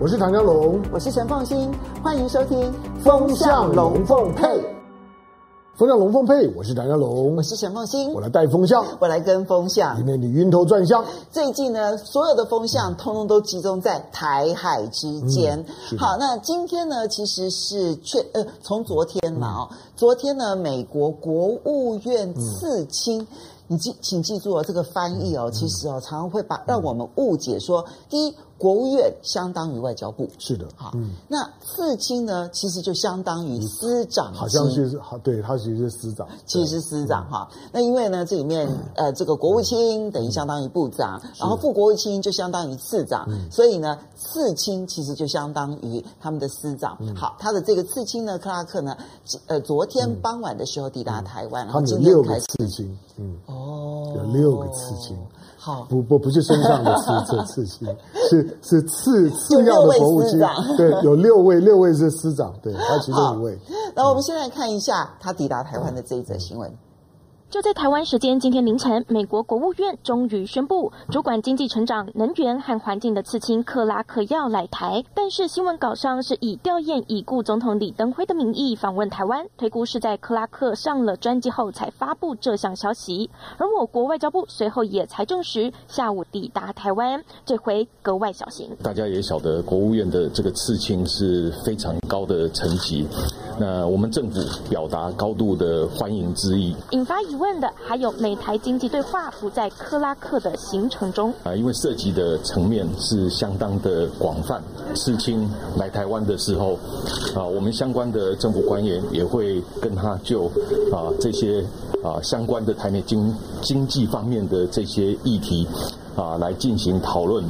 我是唐江龙，我是陈凤新，欢迎收听《风向龙凤配》。风向龙凤配，我是唐江龙，我是陈凤新，我来带风向，我来跟风向，里面你晕头转向。最近呢，所有的风向通通都集中在台海之间。嗯、好，那今天呢，其实是确呃，从昨天嘛哦，嗯、昨天呢，美国国务院刺青。嗯你记，请记住哦，这个翻译哦，其实哦，常常会把让我们误解说，第一，国务院相当于外交部，是的，好，嗯，那次卿呢，其实就相当于司长，好像是好，对，他其实是司长，其实是司长哈。那因为呢，这里面呃，这个国务卿等于相当于部长，然后副国务卿就相当于次长，所以呢，次卿其实就相当于他们的司长。好，他的这个次卿呢，克拉克呢，呃，昨天傍晚的时候抵达台湾，然后今天开始。刺青，嗯。哦，有六个刺青，好，不不不是身上的刺 这刺青，是是次次要的国务卿，对，有六位，六位是司长，对，还有其中一位。那我们现在看一下他抵达台湾的这一则新闻。就在台湾时间今天凌晨，美国国务院终于宣布，主管经济成长、能源和环境的次卿克拉克要来台。但是新闻稿上是以吊唁已故总统李登辉的名义访问台湾，推估是在克拉克上了专机后才发布这项消息。而我国外交部随后也才证实，下午抵达台湾，这回格外小心。大家也晓得，国务院的这个次卿是非常高的层级，那我们政府表达高度的欢迎之意，引发疑。问的还有美台经济对话不在克拉克的行程中啊，因为涉及的层面是相当的广泛。次卿来台湾的时候啊，我们相关的政府官员也会跟他就啊这些啊相关的台美经经济方面的这些议题啊来进行讨论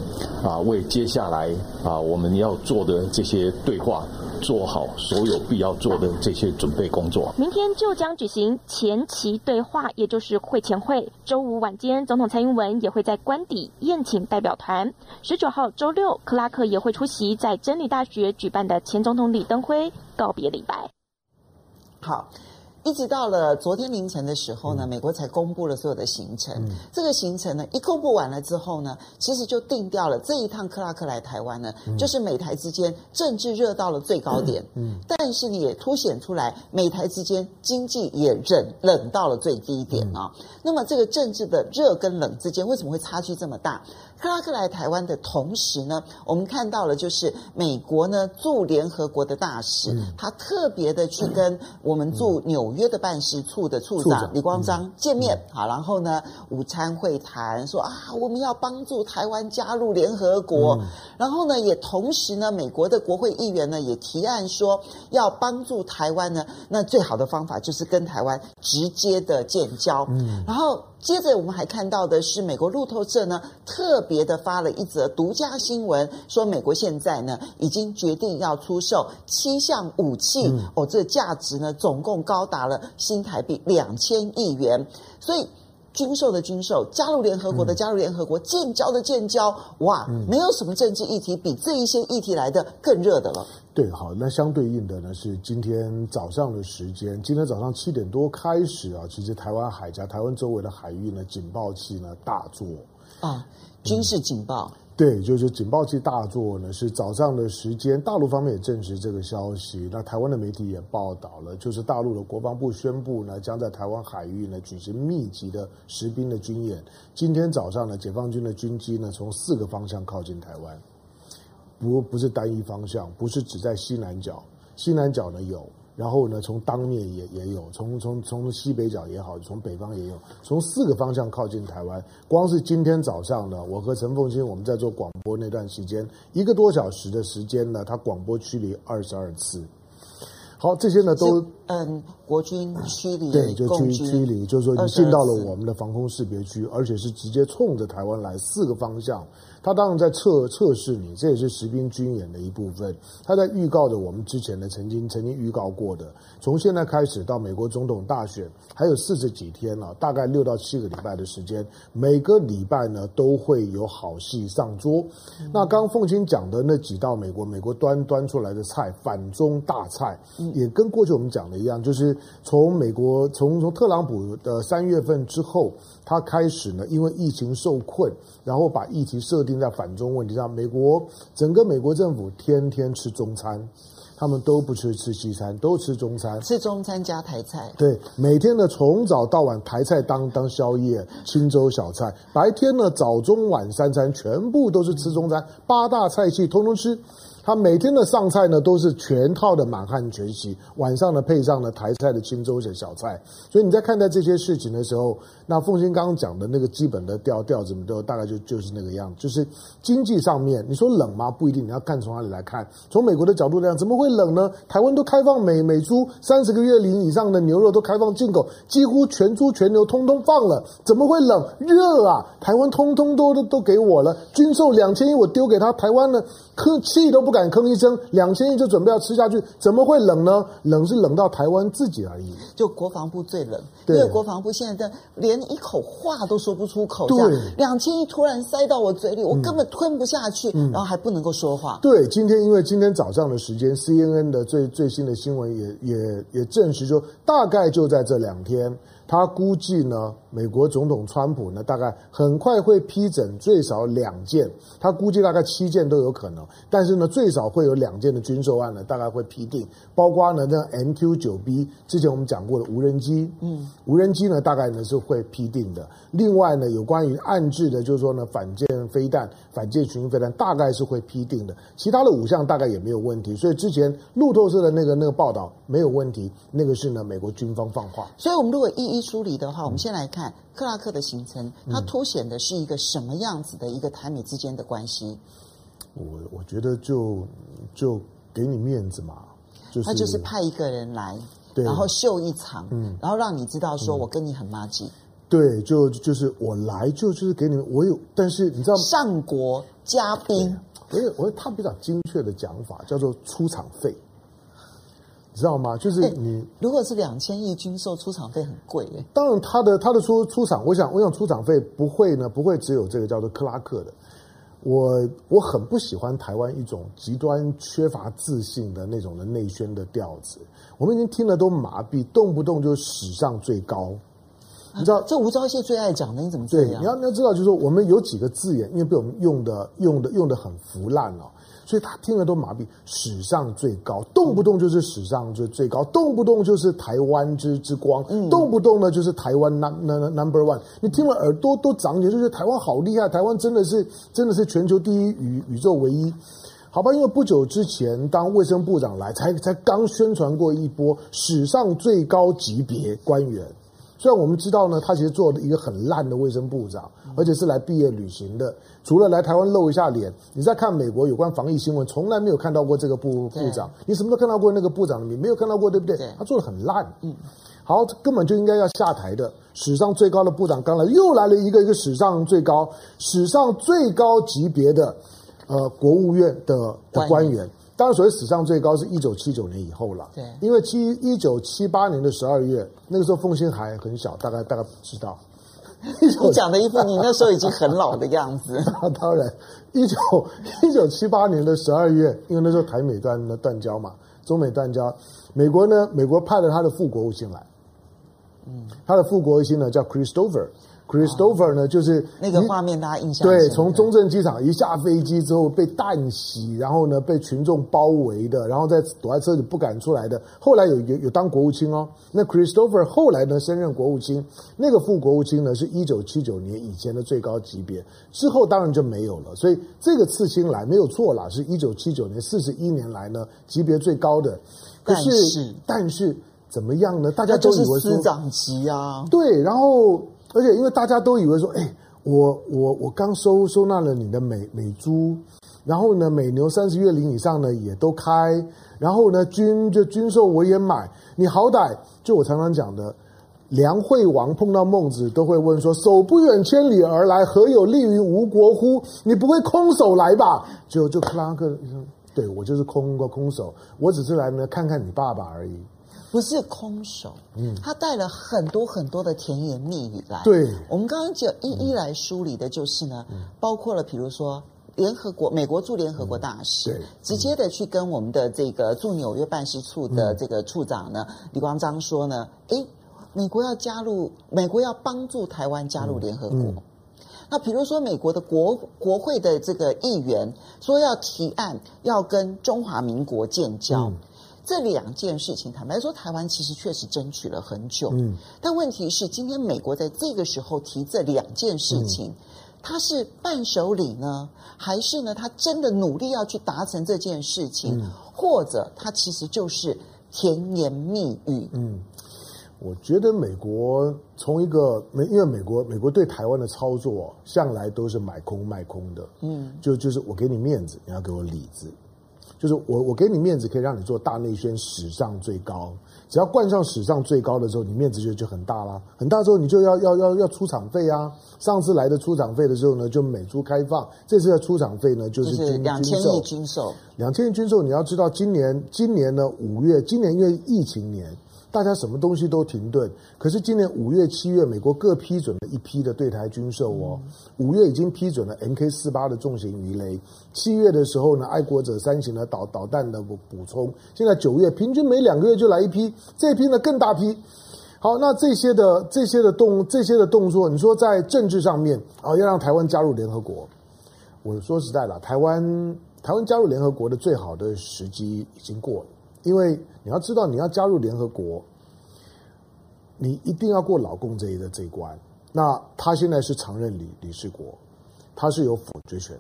啊，为接下来啊我们要做的这些对话。做好所有必要做的这些准备工作。明天就将举行前期对话，也就是会前会。周五晚间，总统蔡英文也会在官邸宴请代表团。十九号周六，克拉克也会出席在真理大学举办的前总统李登辉告别礼拜。好。一直到了昨天凌晨的时候呢，美国才公布了所有的行程。嗯、这个行程呢，一公布完了之后呢，其实就定掉了这一趟克拉克来台湾呢，嗯、就是美台之间政治热到了最高点。嗯，嗯但是也凸显出来美台之间经济也冷冷到了最低点啊、那么这个政治的热跟冷之间为什么会差距这么大？克拉克来台湾的同时呢，我们看到了就是美国呢驻联合国的大使，嗯、他特别的去跟我们驻纽约的办事处的处长李光章见面，嗯、好，然后呢午餐会谈说啊，我们要帮助台湾加入联合国，嗯、然后呢也同时呢，美国的国会议员呢也提案说要帮助台湾呢，那最好的方法就是跟台湾直接的建交，嗯，然后。接着我们还看到的是，美国路透社呢特别的发了一则独家新闻，说美国现在呢已经决定要出售七项武器，嗯、哦，这价值呢总共高达了新台币两千亿元，所以。军售的军售，加入联合国的加入联合国，建交的建交，哇，没有什么政治议题比这一些议题来的更热的了。对，好，那相对应的呢是今天早上的时间，今天早上七点多开始啊，其实台湾海峡、台湾周围的海域呢，警报器呢大作啊，军事警报。嗯对，就是警报器大作呢，是早上的时间。大陆方面也证实这个消息。那台湾的媒体也报道了，就是大陆的国防部宣布呢，将在台湾海域呢举行密集的实兵的军演。今天早上呢，解放军的军机呢从四个方向靠近台湾，不不是单一方向，不是只在西南角，西南角呢有。然后呢，从当面也也有，从从从西北角也好，从北方也有，从四个方向靠近台湾。光是今天早上呢，我和陈凤清我们在做广播那段时间，一个多小时的时间呢，他广播驱离二十二次。好，这些呢都嗯，国军驱离对，就驱驱离，就是说你进到了我们的防空识别区，而且是直接冲着台湾来，四个方向。他当然在测测试你，这也是实兵军演的一部分。他在预告着我们之前的曾经曾经预告过的，从现在开始到美国总统大选还有四十几天了，大概六到七个礼拜的时间，每个礼拜呢都会有好戏上桌。嗯、那刚刚凤馨讲的那几道美国美国端端出来的菜，反中大菜，也跟过去我们讲的一样，就是从美国从从特朗普的三月份之后，他开始呢因为疫情受困，然后把议题设。定在反中问题上。美国整个美国政府天天吃中餐。他们都不吃吃西餐，都吃中餐，吃中餐加台菜。对，每天呢从早到晚台菜当当宵夜，清粥小菜。白天呢早中晚三餐全部都是吃中餐，八大菜系通通吃。他每天的上菜呢都是全套的满汉全席，晚上呢配上了台菜的清粥的小菜。所以你在看待这些事情的时候，那凤馨刚刚讲的那个基本的调调怎么，都大概就就是那个样子。就是经济上面，你说冷吗？不一定，你要看从哪里来看。从美国的角度来讲，怎么会冷呢？台湾都开放美美猪三十个月龄以上的牛肉都开放进口，几乎全猪全牛通通放了，怎么会冷？热啊！台湾通通都都都给我了，军售两千亿我丢给他，台湾呢客气都不敢。敢吭一声，两千亿就准备要吃下去，怎么会冷呢？冷是冷到台湾自己而已。就国防部最冷，对因为国防部现在的连一口话都说不出口，这样两千亿突然塞到我嘴里，我根本吞不下去，嗯、然后还不能够说话。对，今天因为今天早上的时间，CNN 的最最新的新闻也也也证实说，大概就在这两天。他估计呢，美国总统川普呢，大概很快会批准最少两件，他估计大概七件都有可能，但是呢，最少会有两件的军售案呢，大概会批定，包括呢，那 MQ 九 B 之前我们讲过的无人机，嗯，无人机呢，大概呢是会批定的。另外呢，有关于暗制的，就是说呢，反舰飞弹、反舰巡飞弹，大概是会批定的。其他的五项大概也没有问题。所以之前路透社的那个那个报道没有问题，那个是呢美国军方放话。所以我们如果一一。梳理的话，我们先来看克拉克的行程，它凸显的是一个什么样子的一个台美之间的关系？我我觉得就就给你面子嘛，就是他就是派一个人来，然后秀一场，嗯，然后让你知道说我跟你很麻吉，对，就就是我来就就是给你们，我有，但是你知道上国嘉宾，我有我他比较精确的讲法叫做出场费。知道吗？就是你，如果是两千亿军售，出场费很贵耶。当然，他的他的出出场，我想，我想出场费不会呢，不会只有这个叫做克拉克的。我我很不喜欢台湾一种极端缺乏自信的那种的内宣的调子。我们已经听了都麻痹，动不动就史上最高。你知道这吴钊燮最爱讲的，你怎么这样？对，你要你要知道，就是说我们有几个字眼，因为被我们用的用的用的很腐烂了。所以他听了都麻痹，史上最高，动不动就是史上最最高，动不动就是台湾之之光，嗯、动不动呢就是台湾 number number one。你听了耳朵都长茧，就觉得台湾好厉害，台湾真的是真的是全球第一，宇宇宙唯一，好吧？因为不久之前当卫生部长来，才才刚宣传过一波史上最高级别官员。虽然我们知道呢，他其实做了一个很烂的卫生部长，而且是来毕业旅行的，除了来台湾露一下脸。你再看美国有关防疫新闻，从来没有看到过这个部部长。你什么时候看到过那个部长的名？没有看到过，对不对？他做的很烂。嗯，好，根本就应该要下台的。史上最高的部长刚来，又来了一个一个史上最高、史上最高级别的呃国务院的的官员。当然，所谓史上最高是一九七九年以后了。对，因为七一九七八年的十二月，那个时候凤新还很小，大概大概不知道。你讲的一副你那时候已经很老的样子。那 当然，一九一九七八年的十二月，因为那时候台美断断交嘛，中美断交，美国呢，美国派了他的副国务卿来，嗯，他的副国务卿呢叫 Christopher。Christopher 呢，就是那个画面，大家印象对，从中正机场一下飞机之后被弹袭，然后呢被群众包围的，然后再躲在车里不敢出来的。后来有有有当国务卿哦，那 Christopher 后来呢升任国务卿，那个副国务卿呢是一九七九年以前的最高级别，之后当然就没有了。所以这个刺青来没有错啦，是一九七九年四十一年来呢级别最高的。可是但是但是怎么样呢？大家都以为说司长级啊，对，然后。而且，因为大家都以为说，哎，我我我刚收收纳了你的美美猪，然后呢，美牛三十月龄以上呢也都开，然后呢，军就军售我也买，你好歹就我常常讲的，梁惠王碰到孟子都会问说，手不远千里而来，何有利于吴国乎？你不会空手来吧？就就克拉克，对，我就是空个空手，我只是来呢看看你爸爸而已。不是空手，嗯，他带了很多很多的甜言蜜语来。对，我们刚刚就一一来梳理的就是呢，嗯、包括了比如说联合国美国驻联合国大使，嗯、直接的去跟我们的这个驻纽约办事处的这个处长呢、嗯、李光章说呢，诶，美国要加入，美国要帮助台湾加入联合国。那比如说美国的国国会的这个议员说要提案要跟中华民国建交。嗯这两件事情，坦白说，台湾其实确实争取了很久。嗯，但问题是，今天美国在这个时候提这两件事情，他、嗯、是伴手礼呢，还是呢，他真的努力要去达成这件事情，嗯、或者他其实就是甜言蜜语？嗯，我觉得美国从一个美，因为美国美国对台湾的操作向来都是买空卖空的。嗯，就就是我给你面子，你要给我里子。就是我，我给你面子，可以让你做大内宣史上最高。只要冠上史上最高的时候，你面子就就很大啦。很大之后，你就要要要要出场费啊。上次来的出场费的时候呢，就美猪开放。这次的出场费呢，就是军两千亿军售。两千亿军售，你要知道，今年今年呢五月，今年因为疫情年。大家什么东西都停顿，可是今年五月、七月，美国各批准了一批的对台军售哦。五月已经批准了 MK 四八的重型鱼雷，七月的时候呢，爱国者三型的导导弹的补补充。现在九月平均每两个月就来一批，这一批呢更大批。好，那这些的这些的动这些的动作，你说在政治上面啊，要让台湾加入联合国，我说实在的，台湾台湾加入联合国的最好的时机已经过了。因为你要知道，你要加入联合国，你一定要过老共这一个这一关。那他现在是常任理理事国，他是有否决权。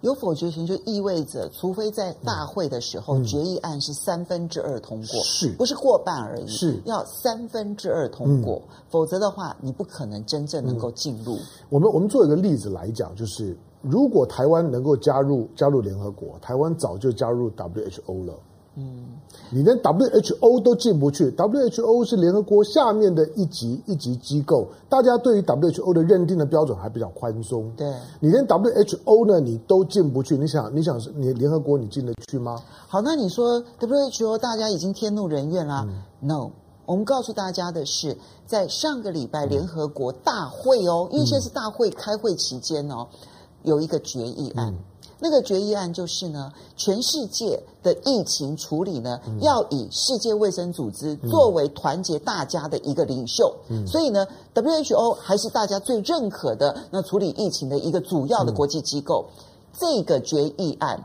有否决权就意味着，除非在大会的时候、嗯、决议案是三分之二通过，是不是过半而已？是要三分之二通过，嗯、否则的话，你不可能真正能够进入。我们我们做一个例子来讲，就是如果台湾能够加入加入联合国，台湾早就加入 WHO 了。嗯，你连 WHO 都进不去，WHO 是联合国下面的一级一级机构，大家对于 WHO 的认定的标准还比较宽松。对，你连 WHO 呢，你都进不去，你想，你想是你联合国你进得去吗？好，那你说 WHO 大家已经天怒人怨啦。嗯、No，我们告诉大家的是，在上个礼拜联合国大会哦，嗯、因为现在是大会开会期间哦，有一个决议案。嗯那个决议案就是呢，全世界的疫情处理呢，嗯、要以世界卫生组织作为团结大家的一个领袖。嗯、所以呢，WHO 还是大家最认可的那处理疫情的一个主要的国际机构。嗯、这个决议案，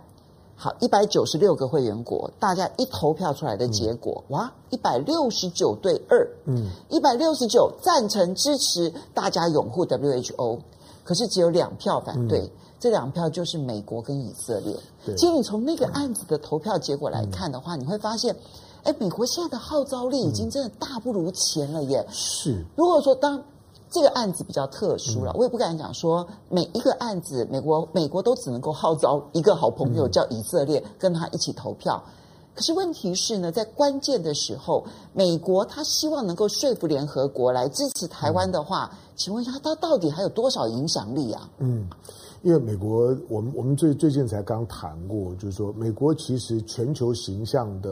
好，一百九十六个会员国，大家一投票出来的结果，嗯、哇，一百六十九对二，嗯，一百六十九赞成支持，大家拥护 WHO，可是只有两票反对。嗯这两票就是美国跟以色列。对其实你从那个案子的投票结果来看的话，嗯、你会发现，哎，美国现在的号召力已经真的大不如前了耶。是。如果说当这个案子比较特殊了，嗯、我也不敢讲说每一个案子，美国美国都只能够号召一个好朋友叫以色列跟他一起投票。嗯、可是问题是呢，在关键的时候，美国他希望能够说服联合国来支持台湾的话，嗯、请问一下，他到底还有多少影响力啊？嗯。因为美国，我们我们最最近才刚谈过，就是说，美国其实全球形象的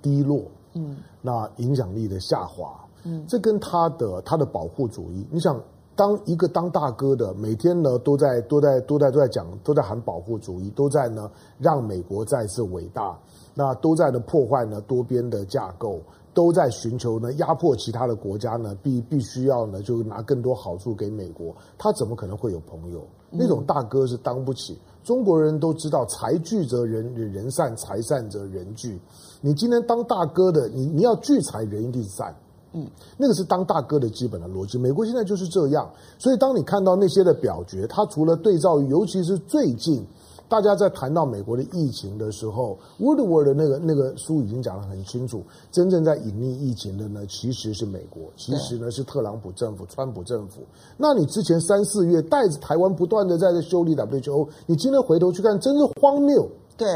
低落，嗯，那影响力的下滑，嗯，这跟他的他的保护主义，你想，当一个当大哥的，每天呢都在都在都在都在讲，都在喊保护主义，都在呢让美国再次伟大，那都在呢破坏呢多边的架构。都在寻求呢压迫其他的国家呢，必必须要呢就拿更多好处给美国，他怎么可能会有朋友？那种大哥是当不起。中国人都知道，财聚则人人散，财散则人聚。你今天当大哥的，你你要聚财，人一定散。嗯，那个是当大哥的基本的逻辑。美国现在就是这样，所以当你看到那些的表决，它除了对照于，尤其是最近。大家在谈到美国的疫情的时候，Woodward 的那个那个书已经讲得很清楚，真正在隐匿疫情的呢，其实是美国，其实呢是特朗普政府、川普政府。那你之前三四月带着台湾不断的在这修理 WHO，你今天回头去看，真是荒谬。对。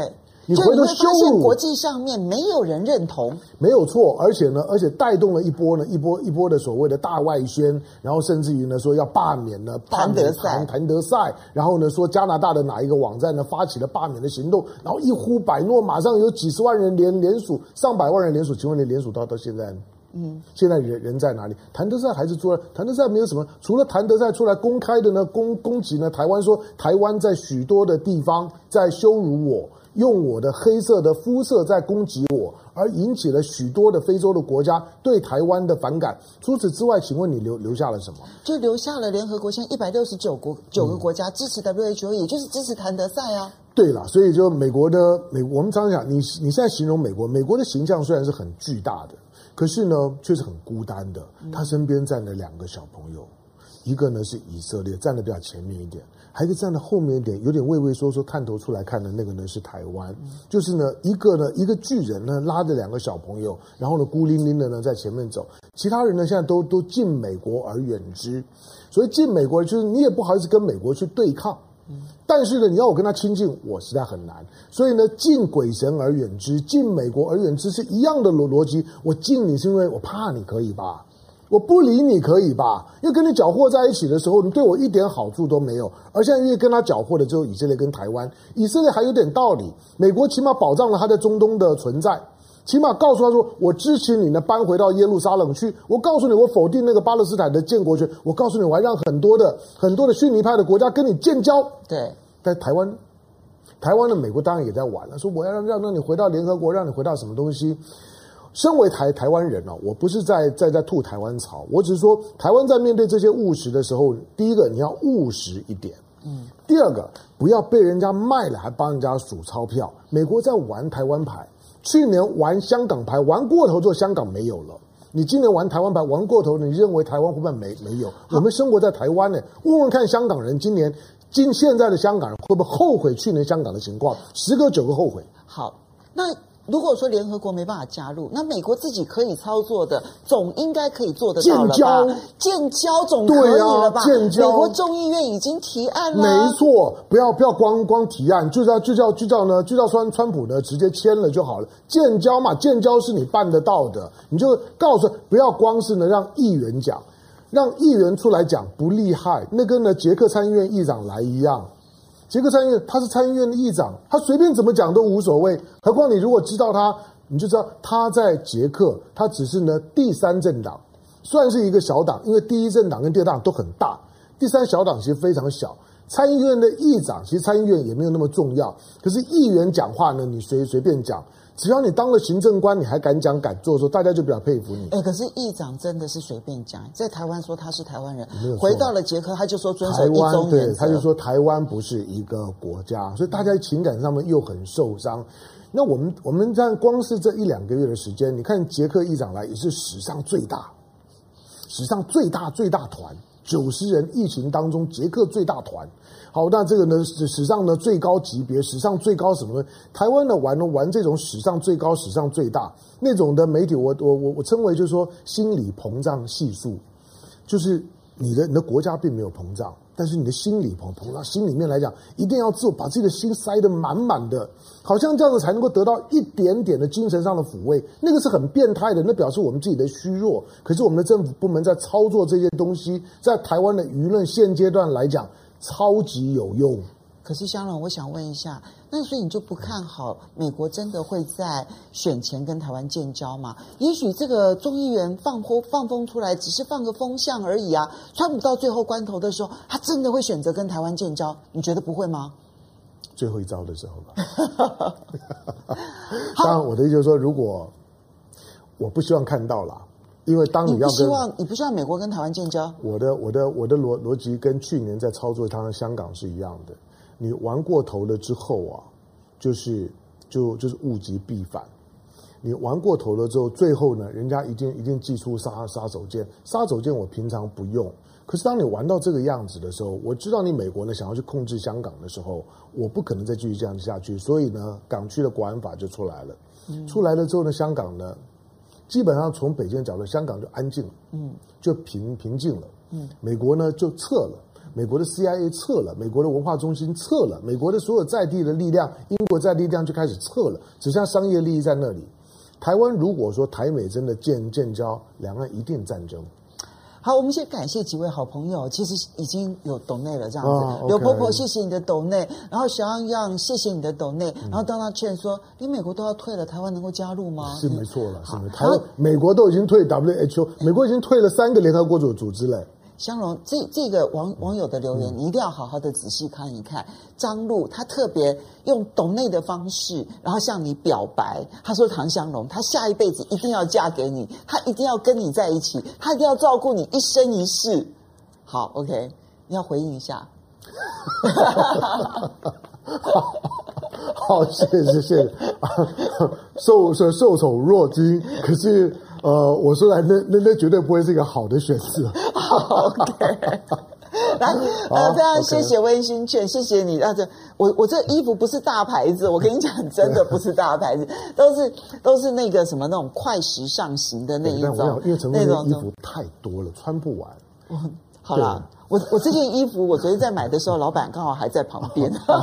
你回头羞辱，国际上面没有人认同，没有错，而且呢，而且带动了一波呢，一波一波的所谓的大外宣，然后甚至于呢说要罢免呢，谭德赛，谭德赛，然后呢说加拿大的哪一个网站呢发起了罢免的行动，然后一呼百诺，马上有几十万人联联署，上百万人联署，请问你联署到到现在？嗯，现在人人在哪里？谭德赛还是出来？谭德赛没有什么，除了谭德赛出来公开的呢，攻攻击呢台湾，说台湾在许多的地方在羞辱我。用我的黑色的肤色在攻击我，而引起了许多的非洲的国家对台湾的反感。除此之外，请问你留留下了什么？就留下了联合国现在一百六十九国九个国家支持 WHO，也就是支持谭德赛啊。对了，所以就美国的美，我们常常讲，你你现在形容美国，美国的形象虽然是很巨大的，可是呢，却是很孤单的。他身边站着两个小朋友，一个呢是以色列，站的比较前面一点。还有一个站在后面一点，有点畏畏缩缩，探头出来看的那个呢是台湾，就是呢一个呢一个巨人呢拉着两个小朋友，然后呢孤零零的呢在前面走，其他人呢现在都都敬美国而远之，所以敬美国就是你也不好意思跟美国去对抗，但是呢你要我跟他亲近，我实在很难，所以呢敬鬼神而远之，敬美国而远之是一样的逻逻辑，我敬你是因为我怕你可以吧？我不理你可以吧？因为跟你搅和在一起的时候，你对我一点好处都没有。而现在因为跟他搅和的只有以色列跟台湾，以色列还有点道理，美国起码保障了他在中东的存在，起码告诉他说，我支持你呢搬回到耶路撒冷去。我告诉你，我否定那个巴勒斯坦的建国权。我告诉你，我还让很多的很多的逊尼派的国家跟你建交。对，在台湾，台湾的美国当然也在玩了，说我要让让让你回到联合国，让你回到什么东西。身为台台湾人呢，我不是在在在吐台湾槽，我只是说台湾在面对这些务实的时候，第一个你要务实一点，嗯，第二个不要被人家卖了还帮人家数钞票。美国在玩台湾牌，去年玩香港牌玩过头之后，香港没有了。你今年玩台湾牌玩过头，你认为台湾会不会没没有？我们生活在台湾呢，问问看香港人今年今现在的香港人会不会后悔去年香港的情况？十个九个后悔。好，那。如果说联合国没办法加入，那美国自己可以操作的，总应该可以做得到了吧？建交，建交总可以了吧？建交，美国众议院已经提案了。没错，不要不要光光提案，就叫就叫就叫呢，就叫川川普呢直接签了就好了。建交嘛，建交是你办得到的，你就告诉不要光是呢让议员讲，让议员出来讲不厉害，那跟呢捷克参议院议长来一样。捷克参议院他是参议院的议长，他随便怎么讲都无所谓。何况你如果知道他，你就知道他在捷克，他只是呢第三政党，算是一个小党，因为第一政党跟第二党都很大，第三小党其实非常小。参议院的议长其实参议院也没有那么重要，可是议员讲话呢，你随随便讲。只要你当了行政官，你还敢讲敢做的时候，大家就比较佩服你。哎，可是议长真的是随便讲，在台湾说他是台湾人，回到了捷克他就说遵守一中原，对，他就说台湾不是一个国家，所以大家情感上面又很受伤。那我们我们在光是这一两个月的时间，你看捷克议长来也是史上最大，史上最大最大团。九十人，疫情当中，捷克最大团。好，那这个呢，史史上呢最高级别，史上最高什么呢？台湾呢玩呢玩这种史上最高、史上最大那种的媒体，我我我我称为就是说心理膨胀系数，就是你的你的国家并没有膨胀。但是你的心理膨膨胀心里面来讲，一定要自我把自己的心塞得满满的，好像这样子才能够得到一点点的精神上的抚慰。那个是很变态的，那表示我们自己的虚弱。可是我们的政府部门在操作这些东西，在台湾的舆论现阶段来讲，超级有用。可是香龙，我想问一下，那所以你就不看好美国真的会在选前跟台湾建交吗？也许这个众议员放风放风出来，只是放个风向而已啊。川普到最后关头的时候，他真的会选择跟台湾建交？你觉得不会吗？最后一招的时候吧。当然，我的意思就是说，如果我不希望看到了，因为当你要跟，你不希望你不希望美国跟台湾建交，我的我的我的逻逻辑跟去年在操作他的香港是一样的。你玩过头了之后啊，就是就就是物极必反。你玩过头了之后，最后呢，人家一定一定祭出杀杀手锏。杀手锏我平常不用，可是当你玩到这个样子的时候，我知道你美国呢想要去控制香港的时候，我不可能再继续这样下去。所以呢，港区的国安法就出来了。嗯、出来了之后呢，香港呢，基本上从北京的角度，香港就安静了，嗯，就平平静了，嗯，美国呢就撤了。美国的 CIA 撤了，美国的文化中心撤了，美国的所有在地的力量，英国在地力量就开始撤了，只剩下商业利益在那里。台湾如果说台美真的建建交，两岸一定战争。好，我们先感谢几位好朋友，其实已经有抖内了这样子。刘、婆婆，谢谢你的抖内，然后小样样，谢谢你的抖内，然后当他劝说，你美国都要退了，台湾能够加入吗？是没错了，是没。台湾美国都已经退 WHO，美国已经退了三个联合国组组织了。香龙，这这个网网友的留言，你一定要好好的仔细看一看。张璐他特别用懂内的方式，然后向你表白。他说：“唐香龙，他下一辈子一定要嫁给你，他一定要跟你在一起，他一定要照顾你一生一世。”好，OK，你要回应一下。好，好，谢谢谢谢。受受受宠若惊，可是。呃，我说来，那那那绝对不会是一个好的选择。好，OK，来，呃，非常谢谢温馨劝，谢谢你。啊，这我我这衣服不是大牌子，我跟你讲，真的不是大牌子，都是都是那个什么那种快时尚型的那一种。因为陈那种衣服太多了，穿不完。好啦，我我这件衣服，我昨天在买的时候，老板刚好还在旁边，他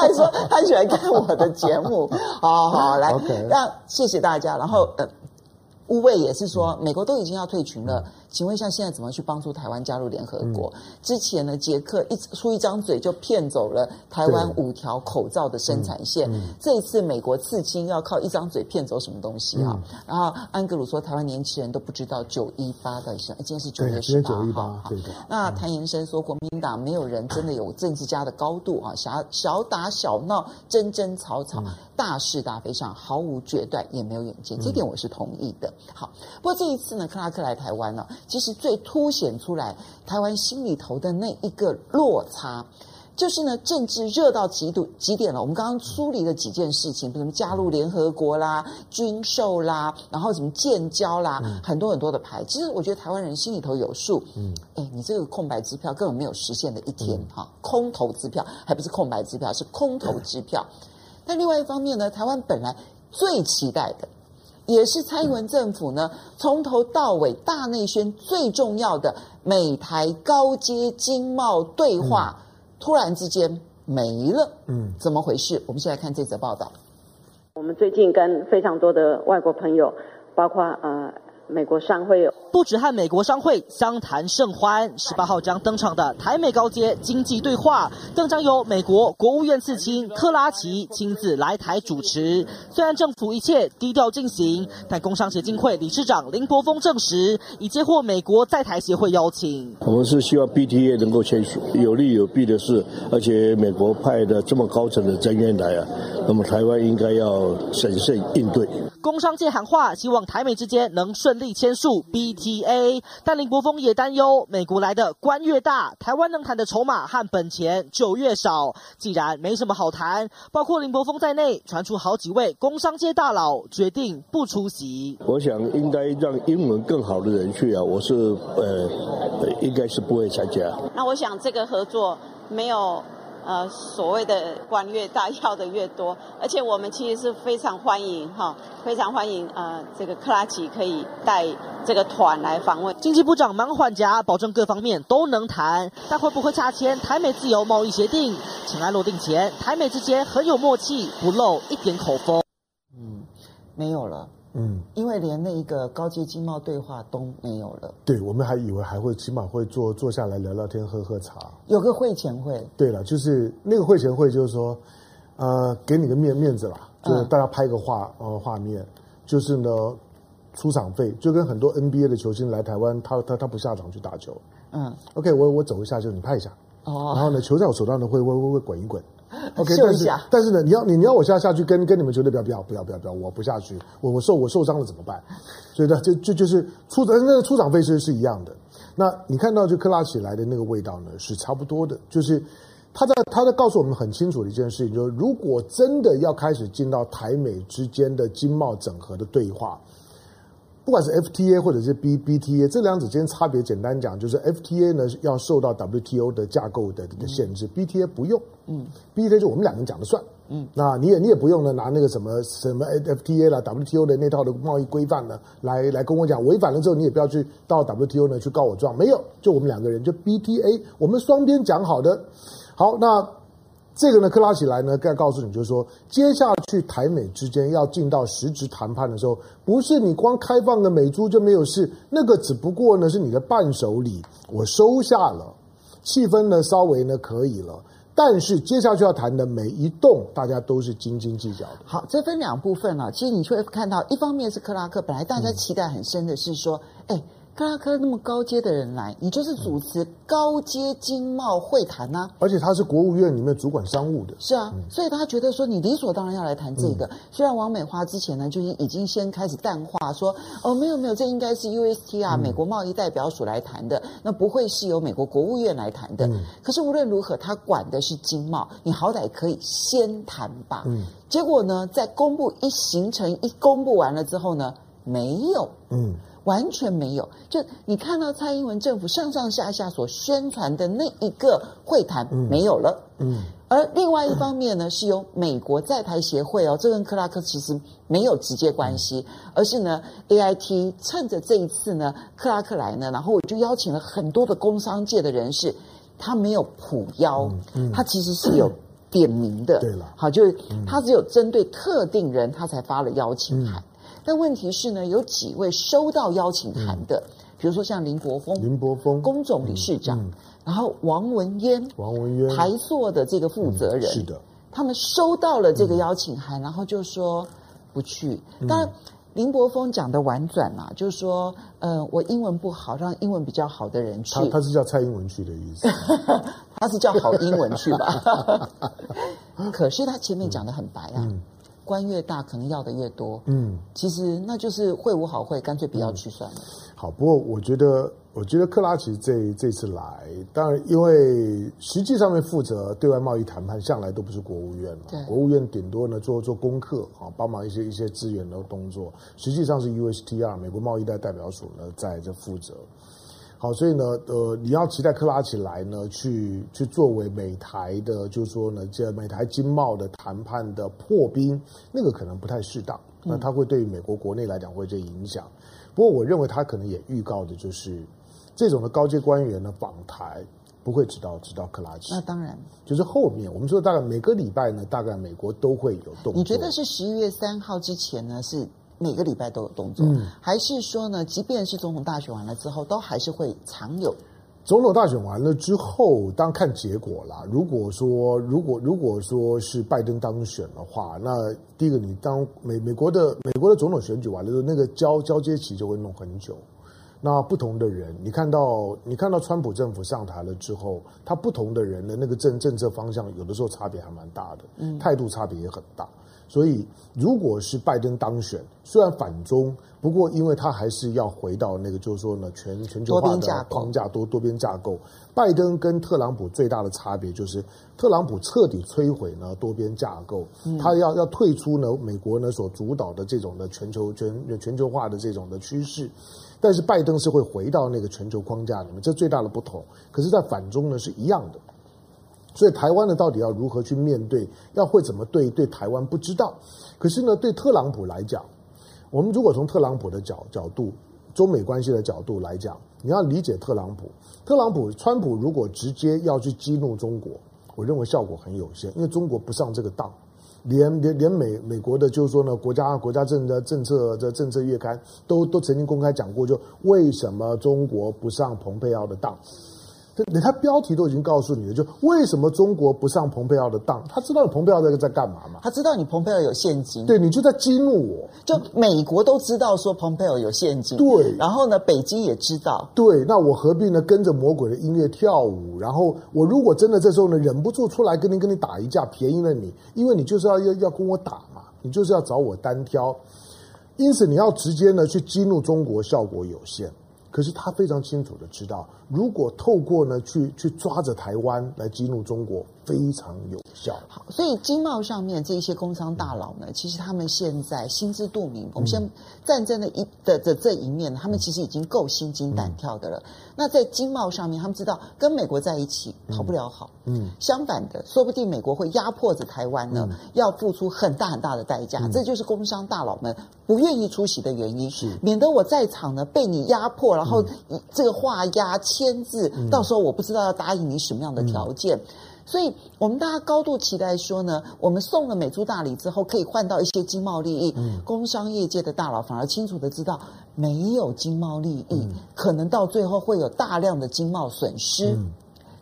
还说他喜欢看我的节目。好好来，那谢谢大家，然后呃。乌卫也是说，美国都已经要退群了，请问一下，现在怎么去帮助台湾加入联合国？嗯、之前呢，捷克一出一张嘴就骗走了台湾五条口罩的生产线。这一次美国刺青要靠一张嘴骗走什么东西啊？嗯、然后安格鲁说，台湾年轻人都不知道九一八的事，今天是九月十八号。对对。那谭延生说，国民党没有人真的有政治家的高度啊，小小打小闹，争争吵吵，嗯、大是大非上毫无决断，也没有远见，这点我是同意的。好，不过这一次呢，克拉克来台湾呢，其实最凸显出来台湾心里头的那一个落差，就是呢，政治热到极度极点了。我们刚刚梳理了几件事情，比如加入联合国啦、军售啦，然后什么建交啦，嗯、很多很多的牌。其实我觉得台湾人心里头有数。嗯，哎，你这个空白支票根本没有实现的一天哈、嗯，空头支票还不是空白支票，是空头支票。嗯、但另外一方面呢，台湾本来最期待的。也是蔡英文政府呢，从头到尾大内宣最重要的美台高阶经贸对话，嗯、突然之间没了，嗯，怎么回事？我们先来看这则报道。我们最近跟非常多的外国朋友，包括呃。美国商会有不止和美国商会相谈甚欢，十八号将登场的台美高阶经济对话，更将由美国国务院次卿克拉奇亲自来台主持。虽然政府一切低调进行，但工商协进会理事长林柏峰证实，已接获美国在台协会邀请。我们是希望 BTA 能够签署，有利有弊的事，而且美国派的这么高层的人员来啊，那么台湾应该要审慎应对。工商界喊话，希望台美之间能顺力签署 BTA，但林国峰也担忧，美国来的官越大，台湾能谈的筹码和本钱就越少。既然没什么好谈，包括林国峰在内，传出好几位工商界大佬决定不出席。我想应该让英文更好的人去啊，我是呃，应该是不会参加。那我想这个合作没有。呃，所谓的官越大，要的越多，而且我们其实是非常欢迎哈，非常欢迎呃，这个克拉奇可以带这个团来访问。经济部长忙缓颊，保证各方面都能谈，但会不会差签台美自由贸易协定？尘埃落定前，台美之间很有默契，不漏一点口风。嗯，没有了。嗯，因为连那一个高阶经贸对话都没有了。对，我们还以为还会起码会坐坐下来聊聊天、喝喝茶。有个会前会。对了，就是那个会前会，就是说，呃，给你个面面子啦，就是大家拍个画呃画面，就是呢，出场费就跟很多 NBA 的球星来台湾，他他他不下场去打球。嗯，OK，我我走一下，就你拍一下。哦。然后呢，球在我手上呢会会会会滚一滚。OK，但是但是呢，你要你你要我下下去跟跟你们球队不要不要不要不要不要，我不下去，我我受我受伤了怎么办？所以呢，就就就是出那个出场费是是一样的。那你看到就克拉奇来的那个味道呢，是差不多的。就是他在他在告诉我们很清楚的一件事情，就是如果真的要开始进到台美之间的经贸整合的对话。不管是 FTA 或者是 BBTA，这两者之间差别，简单讲就是 FTA 呢要受到 WTO 的架构的的限制，嗯，BTA 不用，嗯，BTA 就我们两个人讲了算，嗯，那你也你也不用呢拿那个什么什么 FTA 啦 WTO 的那套的贸易规范呢来来跟我讲，违反了之后你也不要去到 WTO 呢去告我状，没有，就我们两个人就 BTA，我们双边讲好的，好那。这个呢，克拉起来呢，该告诉你，就是说，接下去台美之间要进到实质谈判的时候，不是你光开放的美猪就没有事，那个只不过呢是你的伴手礼，我收下了，气氛呢稍微呢可以了，但是接下去要谈的每一动，大家都是斤斤计较的。好，这分两部分啊，其实你会看到，一方面是克拉克，本来大家期待很深的是说，哎。拉克那么高阶的人来，你就是主持高阶经贸会谈呐、啊。而且他是国务院里面主管商务的。是啊，嗯、所以他觉得说你理所当然要来谈这个。嗯、虽然王美花之前呢，就是已经先开始淡化说，哦，没有没有，这应该是 USTR 啊，美国贸易代表署来谈的，嗯、那不会是由美国国务院来谈的。嗯、可是无论如何，他管的是经贸，你好歹可以先谈吧。嗯。结果呢，在公布一行程一公布完了之后呢，没有。嗯。完全没有，就你看到蔡英文政府上上下下所宣传的那一个会谈没有了，嗯，嗯，而另外一方面呢，是由美国在台协会哦，这跟克拉克其实没有直接关系，而是呢，AIT 趁着这一次呢，克拉克来呢，然后我就邀请了很多的工商界的人士，他没有普邀，嗯嗯、他其实是有 点名的，对了，好，就是他只有针对特定人，他才发了邀请函。嗯但问题是呢，有几位收到邀请函的，嗯、比如说像林柏峰，林柏峰，工总理事长，嗯嗯、然后王文渊，王文渊，台塑的这个负责人，嗯、是的，他们收到了这个邀请函，嗯、然后就说不去。当然，林柏峰讲的婉转嘛，就是说，呃，我英文不好，让英文比较好的人去。他他是叫蔡英文去的意思，他是叫好英文去吧？可是他前面讲的很白啊。嗯嗯官越大，可能要的越多。嗯，其实那就是会无好会，干脆不要去算了。嗯、好，不过我觉得，我觉得克拉奇这这次来，当然因为实际上面负责对外贸易谈判，向来都不是国务院嘛。对，国务院顶多呢做做功课啊，帮忙一些一些资源的动作。实际上是 USTR 美国贸易代代表署呢在这负责。好，所以呢，呃，你要期待克拉奇来呢，去去作为美台的，就是说呢，这美台经贸的谈判的破冰，那个可能不太适当。那他会对于美国国内来讲会这影响。不过，我认为他可能也预告的就是，这种的高阶官员呢访台不会直到直到克拉奇。那当然，就是后面我们说大概每个礼拜呢，大概美国都会有动作。你觉得是十一月三号之前呢？是？每个礼拜都有动作，嗯、还是说呢？即便是总统大选完了之后，都还是会常有。总统大选完了之后，当然看结果啦。如果说，如果如果说是拜登当选的话，那第一个，你当美美国的美国的总统选举完了之后，那个交交接期就会弄很久。那不同的人，你看到你看到川普政府上台了之后，他不同的人的那个政政策方向，有的时候差别还蛮大的，嗯，态度差别也很大。所以，如果是拜登当选，虽然反中，不过因为他还是要回到那个，就是说呢，全全球化的框架多多边架构。拜登跟特朗普最大的差别就是，特朗普彻底摧毁呢多边架构，他要要退出呢美国呢所主导的这种的全球全全球化的这种的趋势，但是拜登是会回到那个全球框架里面，这最大的不同。可是，在反中呢是一样的。所以台湾呢，到底要如何去面对？要会怎么对对台湾不知道。可是呢，对特朗普来讲，我们如果从特朗普的角角度、中美关系的角度来讲，你要理解特朗普。特朗普、川普如果直接要去激怒中国，我认为效果很有限，因为中国不上这个当。连连连美美国的，就是说呢，国家国家政的政策的政策月刊都都曾经公开讲过，就为什么中国不上蓬佩奥的当？连他标题都已经告诉你了，就为什么中国不上蓬佩奥的当？他知道你蓬佩奥在在干嘛吗？他知道你蓬佩奥有现金，对，你就在激怒我。就美国都知道说蓬佩奥有现金，对。然后呢，北京也知道，对。那我何必呢？跟着魔鬼的音乐跳舞？然后我如果真的这时候呢，忍不住出来跟你跟你打一架，便宜了你，因为你就是要要要跟我打嘛，你就是要找我单挑。因此，你要直接呢去激怒中国，效果有限。可是他非常清楚的知道，如果透过呢去去抓着台湾来激怒中国，非常有效。好，所以经贸上面这一些工商大佬呢，其实他们现在心知肚明。我们先战争的一的的这一面，他们其实已经够心惊胆跳的了。嗯、那在经贸上面，他们知道跟美国在一起好不了好。嗯，嗯相反的，说不定美国会压迫着台湾呢，嗯、要付出很大很大的代价。嗯、这就是工商大佬们不愿意出席的原因，是免得我在场呢被你压迫，然后这个画押签字，嗯、到时候我不知道要答应你什么样的条件。嗯所以，我们大家高度期待说呢，我们送了美猪大礼之后，可以换到一些经贸利益。嗯，工商业界的大佬反而清楚的知道，没有经贸利益，嗯、可能到最后会有大量的经贸损失。嗯、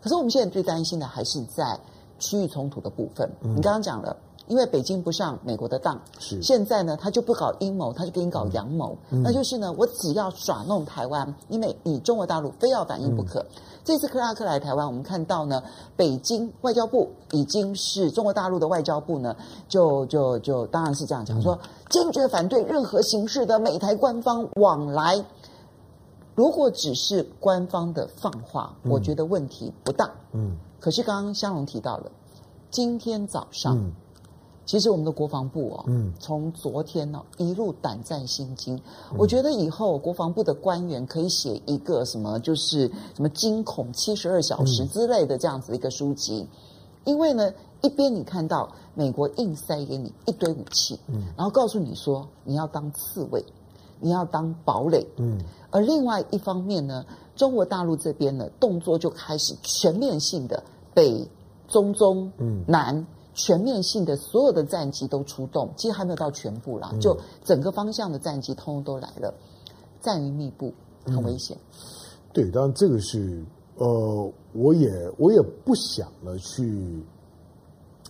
可是我们现在最担心的还是在区域冲突的部分。嗯、你刚刚讲了因为北京不上美国的当，是。现在呢，他就不搞阴谋，他就给你搞阳谋，嗯、那就是呢，我只要耍弄台湾，因为你中国大陆非要反应不可。嗯、这次克拉克来台湾，我们看到呢，北京外交部已经是中国大陆的外交部呢，就就就当然是这样讲，说坚决反对任何形式的美台官方往来。如果只是官方的放话，嗯、我觉得问题不大。嗯，可是刚刚香龙提到了，今天早上，嗯、其实我们的国防部哦，嗯，从昨天呢、哦、一路胆战心惊。嗯、我觉得以后国防部的官员可以写一个什么，就是什么惊恐七十二小时之类的这样子一个书籍，嗯、因为呢，一边你看到美国硬塞给你一堆武器，嗯，然后告诉你说你要当刺猬。你要当堡垒，嗯，而另外一方面呢，中国大陆这边呢，动作就开始全面性的北、中、中、嗯、南全面性的所有的战机都出动，其实还没有到全部啦，就整个方向的战机通通都来了，战云密布，很危险。对，当然这个是呃，我也我也不想了去。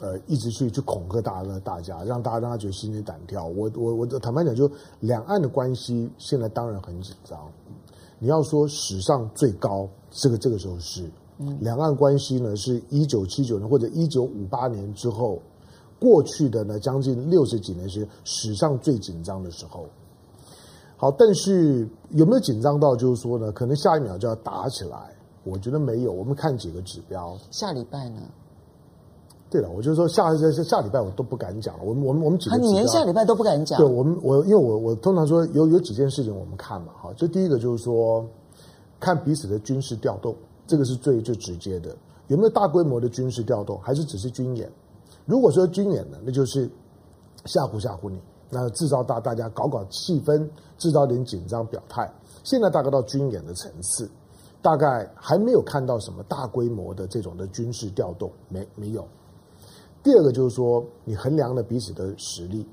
呃，一直去去恐吓大家，大家让大家让他觉得心惊胆跳。我我我坦白讲，就两岸的关系现在当然很紧张。你要说史上最高，这个这个时候是，嗯，两岸关系呢是一九七九年或者一九五八年之后过去的呢将近六十几年是史上最紧张的时候。好，但是有没有紧张到就是说呢，可能下一秒就要打起来？我觉得没有。我们看几个指标，下礼拜呢？对了，我就说下下下礼拜我都不敢讲了。我们我们我们几个你连下礼拜都不敢讲？对，我们我因为我我通常说有有几件事情我们看嘛，哈，这第一个就是说看彼此的军事调动，这个是最最直接的。有没有大规模的军事调动，还是只是军演？如果说军演呢，那就是吓唬吓唬你，那制造大大家搞搞气氛，制造点紧张表态。现在大概到军演的层次，大概还没有看到什么大规模的这种的军事调动，没没有。第二个就是说，你衡量了彼此的实力，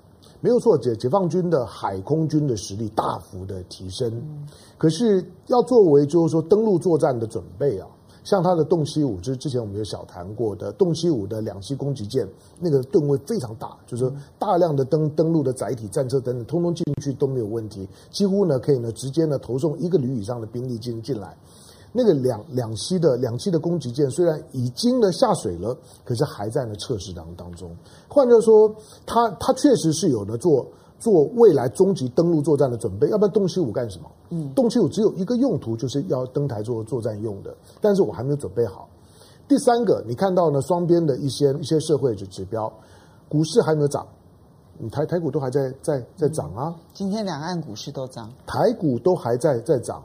没有错。解解放军的海空军的实力大幅的提升，可是要作为就是说登陆作战的准备啊，像它的洞七五，就是之前我们有小谈过的洞七五的两栖攻击舰，那个吨位非常大，就是说大量的登登陆的载体、战车等等，通通进去都没有问题，几乎呢可以呢直接呢投送一个旅以上的兵力进进来。那个两两栖的两栖的攻击舰虽然已经呢下水了，可是还在呢测试当当中。换句话说，它它确实是有的做做未来终极登陆作战的准备。要不然洞七五干什么？嗯，洞七五只有一个用途，就是要登台做作战用的。但是我还没有准备好。第三个，你看到呢双边的一些一些社会指指标，股市还没有涨，你台台股都还在在在涨啊。今天两岸股市都涨，台股都还在在涨。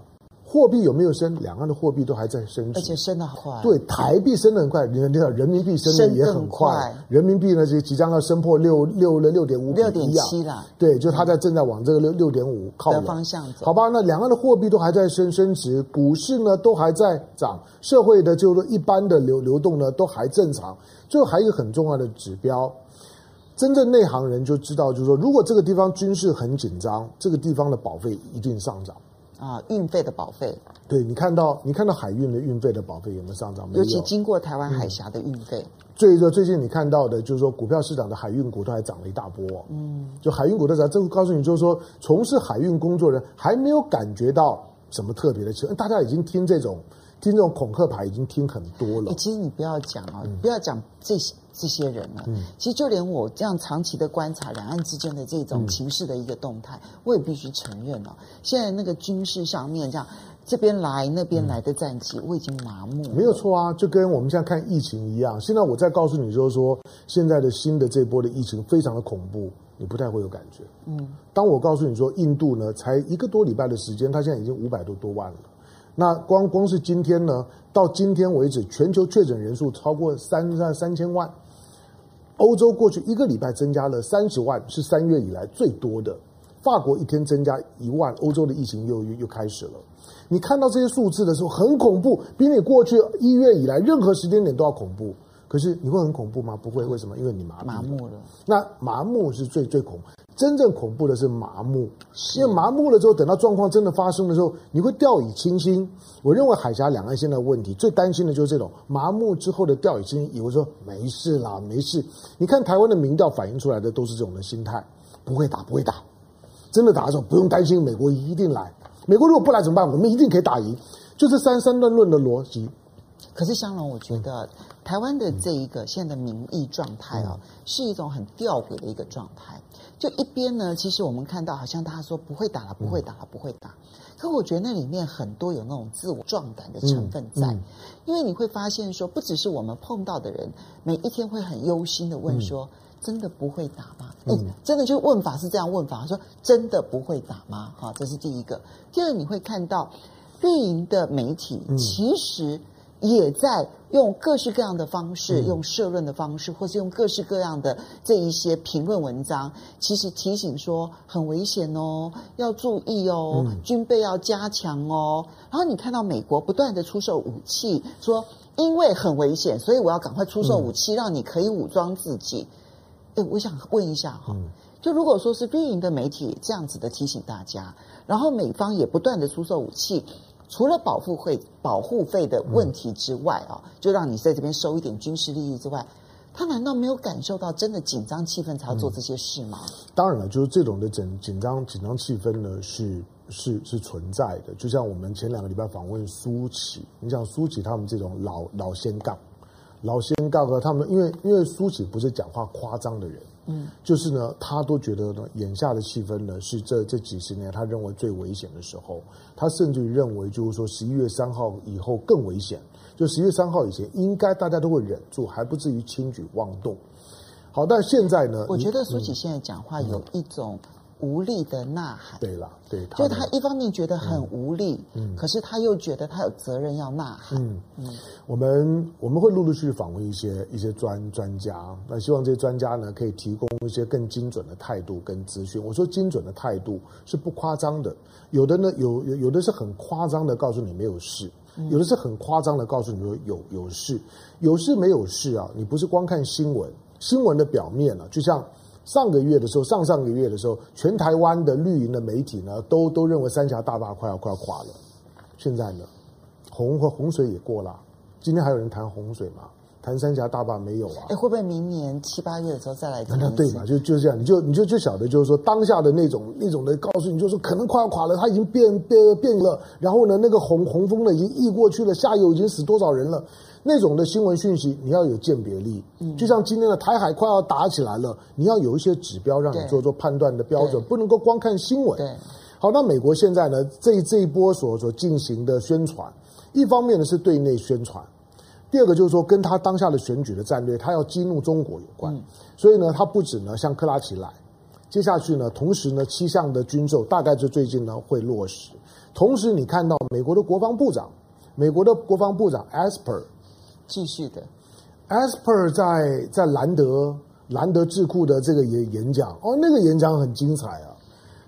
货币有没有升？两岸的货币都还在升值，而且升得很快。对，台币升得很快，你看，人民币升得也很快。人民币呢，就即将要升破六六了六点五，六点七了。对，就它在正在往这个六六点五靠的方向走。好吧，那两岸的货币都还在升升值，股市呢都还在涨，社会的就是一般的流流动呢都还正常。最后还有一个很重要的指标，真正内行人就知道，就是说，如果这个地方军事很紧张，这个地方的保费一定上涨。啊，运费的保费，对，你看到你看到海运的运费的保费有没有上涨？尤其经过台湾海峡的运费。最最、嗯、最近你看到的，就是说股票市场的海运股都还涨了一大波。嗯，就海运股的涨，这个告诉你，就是说从事海运工作人还没有感觉到什么特别的气氛，大家已经听这种听这种恐吓牌已经听很多了。其实你不要讲啊，嗯、不要讲这些。这些人呢，嗯、其实就连我这样长期的观察两岸之间的这种情势的一个动态，嗯、我也必须承认了。现在那个军事上面这样这边来那边来的战机，嗯、我已经麻木了。没有错啊，就跟我们现在看疫情一样。现在我再告诉你，就是说现在的新的这波的疫情非常的恐怖，你不太会有感觉。嗯，当我告诉你说印度呢，才一个多礼拜的时间，它现在已经五百多多万了。那光光是今天呢，到今天为止，全球确诊人数超过三三三千万。欧洲过去一个礼拜增加了三十万，是三月以来最多的。法国一天增加一万，欧洲的疫情又又又开始了。你看到这些数字的时候，很恐怖，比你过去一月以来任何时间点都要恐怖。可是你会很恐怖吗？不会，为什么？因为你麻木麻木了。那麻木是最最恐怖。真正恐怖的是麻木，因为麻木了之后，等到状况真的发生的时候，你会掉以轻心。我认为海峡两岸现在的问题最担心的就是这种麻木之后的掉以轻心，以为说没事啦，没事。你看台湾的民调反映出来的都是这种的心态，不会打，不会打。真的打的时候不用担心，美国一定来。美国如果不来怎么办？我们一定可以打赢。就是三三段论的逻辑。可是香龙，我觉得台湾的这一个现在的民意状态哦，是一种很吊诡的一个状态。就一边呢，其实我们看到好像大家说不会打了，不会打了，不会打。可我觉得那里面很多有那种自我壮胆的成分在，因为你会发现说，不只是我们碰到的人，每一天会很忧心的问说，真的不会打吗？哎，真的就问法是这样问法，说真的不会打吗？好，这是第一个。第二，你会看到绿营的媒体其实。也在用各式各样的方式，用社论的方式，或是用各式各样的这一些评论文章，其实提醒说很危险哦，要注意哦，军备要加强哦。然后你看到美国不断的出售武器，说因为很危险，所以我要赶快出售武器，让你可以武装自己。哎，我想问一下哈，就如果说是绿营的媒体这样子的提醒大家，然后美方也不断的出售武器。除了保护费、保护费的问题之外啊，就让你在这边收一点军事利益之外，他难道没有感受到真的紧张气氛才要做这些事吗？当然了，就是这种的紧紧张紧张气氛呢，是是是存在的。就像我们前两个礼拜访问苏起，你像苏起他们这种老老先杠、老先杠和他们，因为因为苏起不是讲话夸张的人。嗯，就是呢，他都觉得呢，眼下的气氛呢是这这几十年他认为最危险的时候。他甚至于认为，就是说十一月三号以后更危险。就十一月三号以前，应该大家都会忍住，还不至于轻举妄动。好，但现在呢，我觉得苏起现在讲话有一种。无力的呐喊，对了，对，就他一方面觉得很无力，嗯，可是他又觉得他有责任要呐喊，嗯嗯。我们我们会陆陆续续访问一些一些专专家，那希望这些专家呢可以提供一些更精准的态度跟资讯。我说精准的态度是不夸张的，有的呢有有有的是很夸张的告诉你没有事，有的是很夸张的告诉你说有有事，有事没有事啊？你不是光看新闻，新闻的表面啊，就像。上个月的时候，上上个月的时候，全台湾的绿营的媒体呢，都都认为三峡大坝快要快要垮了。现在呢，洪和洪水也过了。今天还有人谈洪水吗？谈三峡大坝没有啊？哎，会不会明年七八月的时候再来谈？那对嘛？就就是这样，你就你就就晓得，就是说当下的那种那种的告诉你，就是说可能快要垮了，它已经变变变了。然后呢，那个洪洪峰呢已经溢过去了，下游已经死多少人了。那种的新闻讯息，你要有鉴别力。嗯，就像今天的台海快要打起来了，你要有一些指标让你做做判断的标准，不能够光看新闻。对，好，那美国现在呢，这这一波所所进行的宣传，一方面呢是对内宣传，第二个就是说跟他当下的选举的战略，他要激怒中国有关。嗯，所以呢，他不止呢向克拉奇来，接下去呢，同时呢七项的军售大概就最近呢会落实。同时，你看到美国的国防部长，美国的国防部长 Esper。继续的，Esper 在在兰德兰德智库的这个演演讲哦，那个演讲很精彩啊。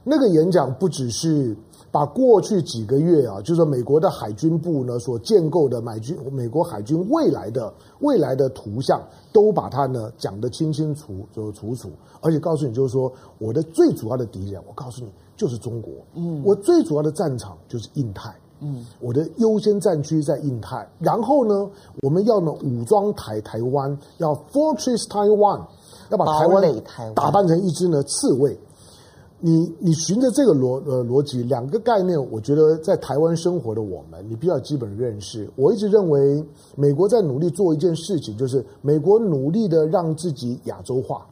那个演讲不只是把过去几个月啊，就是说美国的海军部呢所建构的美军美国海军未来的未来的图像，都把它呢讲得清清楚楚楚楚，而且告诉你就是说，我的最主要的敌人，我告诉你就是中国，嗯，我最主要的战场就是印太。嗯，我的优先战区在印太，然后呢，我们要呢武装台台湾，要 Fortress Taiwan，要把台湾打扮成一只呢刺猬。你你循着这个逻呃逻辑，两个概念，我觉得在台湾生活的我们，你比较基本认识。我一直认为，美国在努力做一件事情，就是美国努力的让自己亚洲化，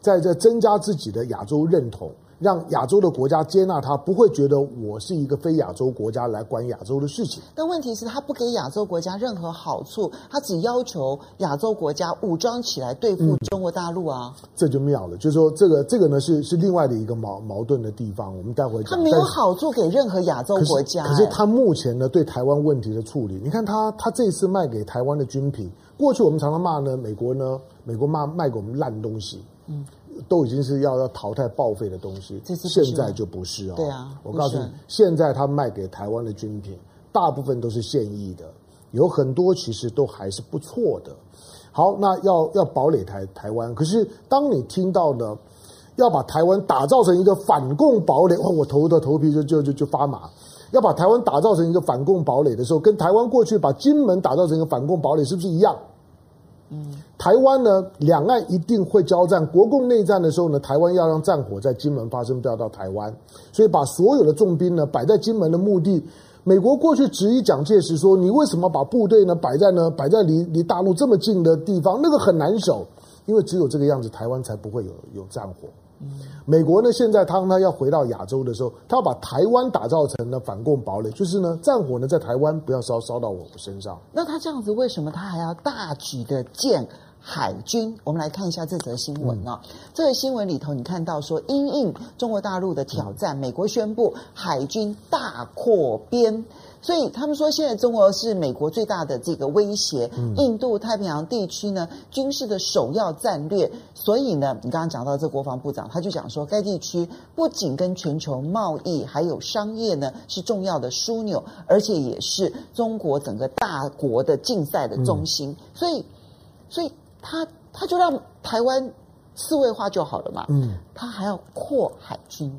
在这增加自己的亚洲认同。让亚洲的国家接纳他，不会觉得我是一个非亚洲国家来管亚洲的事情。但问题是，他不给亚洲国家任何好处，他只要求亚洲国家武装起来对付中国大陆啊！嗯、这就妙了，就是说这个这个呢是是另外的一个矛矛盾的地方。我们待会讲。他没有好处给任何亚洲国家、欸可，可是他目前呢对台湾问题的处理，你看他他这次卖给台湾的军品，过去我们常常骂呢美国呢，美国骂卖给我们烂东西，嗯。都已经是要要淘汰报废的东西，现在就不是哦。对啊，我告诉你，现在他卖给台湾的军品，大部分都是现役的，有很多其实都还是不错的。好，那要要堡垒台台湾，可是当你听到呢，要把台湾打造成一个反共堡垒，哇，我头的头皮就就就就发麻。要把台湾打造成一个反共堡垒的时候，跟台湾过去把金门打造成一个反共堡垒是不是一样？嗯，台湾呢，两岸一定会交战，国共内战的时候呢，台湾要让战火在金门发生，不要到台湾，所以把所有的重兵呢摆在金门的目的，美国过去质疑蒋介石说，你为什么把部队呢摆在呢摆在离离大陆这么近的地方？那个很难守，因为只有这个样子，台湾才不会有有战火。美国呢，现在当他要回到亚洲的时候，他要把台湾打造成了反共堡垒，就是呢，战火呢在台湾不要烧烧到我们身上。那他这样子，为什么他还要大举的建海军？我们来看一下这则新闻啊、哦。嗯、这个新闻里头，你看到说，因应中国大陆的挑战，嗯、美国宣布海军大扩编。所以他们说，现在中国是美国最大的这个威胁，印度太平洋地区呢军事的首要战略。所以呢，你刚刚讲到这国防部长，他就讲说，该地区不仅跟全球贸易还有商业呢是重要的枢纽，而且也是中国整个大国的竞赛的中心。所以，所以他他就让台湾四位化就好了嘛。嗯，他还要扩海军。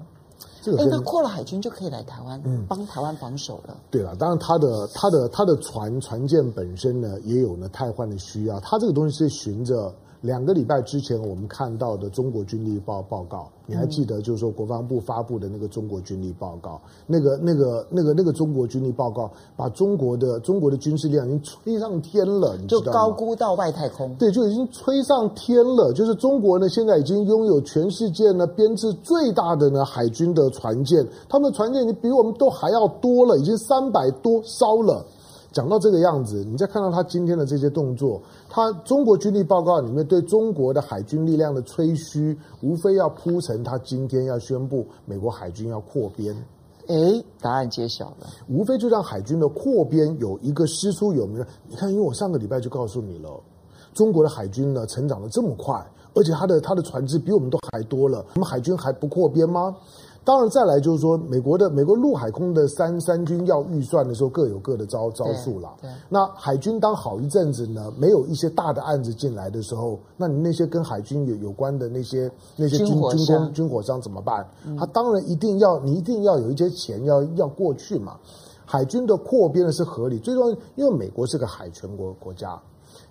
哎，那扩了海军就可以来台湾，嗯，帮台湾防守了。对了，当然他的他的他的船船舰本身呢，也有呢汰换的需要。他这个东西是循着。两个礼拜之前，我们看到的中国军力报报告，你还记得？就是说，国防部发布的那个中国军力报告，那个、那个、那个、那个中国军力报告，把中国的中国的军事力量已经吹上天了，你知道吗？就高估到外太空。对，就已经吹上天了。就是中国呢，现在已经拥有全世界呢编制最大的呢海军的船舰，他们的船舰已经比我们都还要多了，已经三百多艘了。讲到这个样子，你再看到他今天的这些动作，他中国军力报告里面对中国的海军力量的吹嘘，无非要铺陈他今天要宣布美国海军要扩编。诶，答案揭晓了，无非就让海军的扩编有一个师出有名的。你看，因为我上个礼拜就告诉你了，中国的海军呢成长的这么快，而且他的他的船只比我们都还多了，我们海军还不扩编吗？当然，再来就是说，美国的美国陆海空的三三军要预算的时候，各有各的招招数了。那海军当好一阵子呢，没有一些大的案子进来的时候，那你那些跟海军有有关的那些那些军军工军火商怎么办？嗯、他当然一定要你一定要有一些钱要要过去嘛。海军的扩编呢是合理，最重要，因为美国是个海权国国家，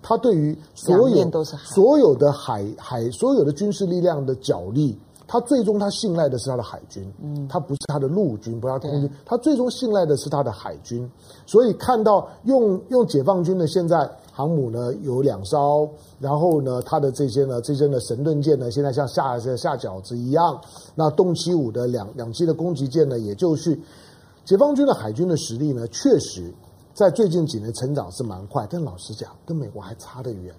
他对于所有所有的海海所有的军事力量的角力。他最终他信赖的是他的海军，嗯，他不是他的陆军，不是他空军，他最终信赖的是他的海军。所以看到用用解放军的现在航母呢有两艘，然后呢他的这些呢这些呢神盾舰呢现在像下下饺子一样，那动七五的两两栖的攻击舰呢也就是解放军的海军的实力呢确实在最近几年成长是蛮快，但老实讲跟美国还差得远。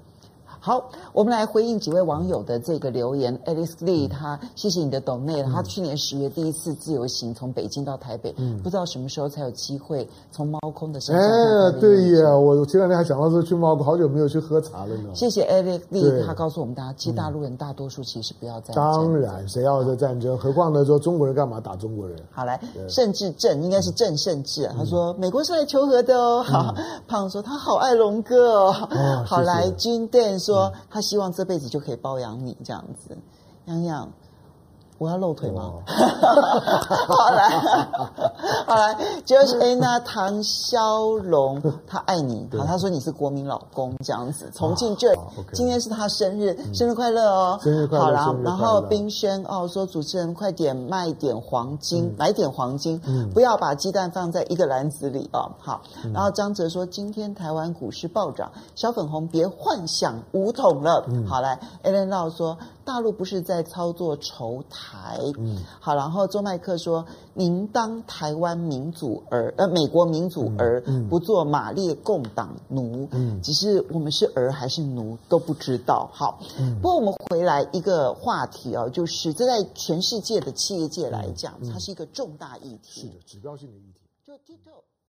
好，我们来回应几位网友的这个留言。Alex Lee，他谢谢你的 donate，他去年十月第一次自由行从北京到台北，嗯，不知道什么时候才有机会从猫空的身上。哎，对呀，我前两天还想到说去猫空，好久没有去喝茶了呢。谢谢 Alex Lee，他告诉我们大家，其实大陆人大多数其实不要战争。当然，谁要这战争？何况呢？说中国人干嘛打中国人？好，来，甚至正应该是正甚至，他说美国是来求和的哦。好，胖说他好爱龙哥哦。好，来，金蛋说。说他希望这辈子就可以包养你这样子，洋洋。我要露腿吗？哦、好来，好来，就是哎，那唐萧龙 他爱你，好，他说你是国民老公这样子。重庆这今天是他生日，生日快乐哦！生日快乐！好啦，然后冰轩哦说主持人快点卖点黄金，买点黄金，不要把鸡蛋放在一个篮子里哦。好，然后张哲说今天台湾股市暴涨，小粉红别幻想五桶了。好来，Ellen Lau 说大陆不是在操作筹台。台，嗯，好，然后周麦克说：“您当台湾民主儿，呃，美国民主儿，嗯嗯、不做马列共党奴，嗯，只是我们是儿还是奴都不知道。”好，嗯、不过我们回来一个话题哦，就是这在全世界的企业界来讲，它是一个重大议题，是的，指标性的议题。就 TikTok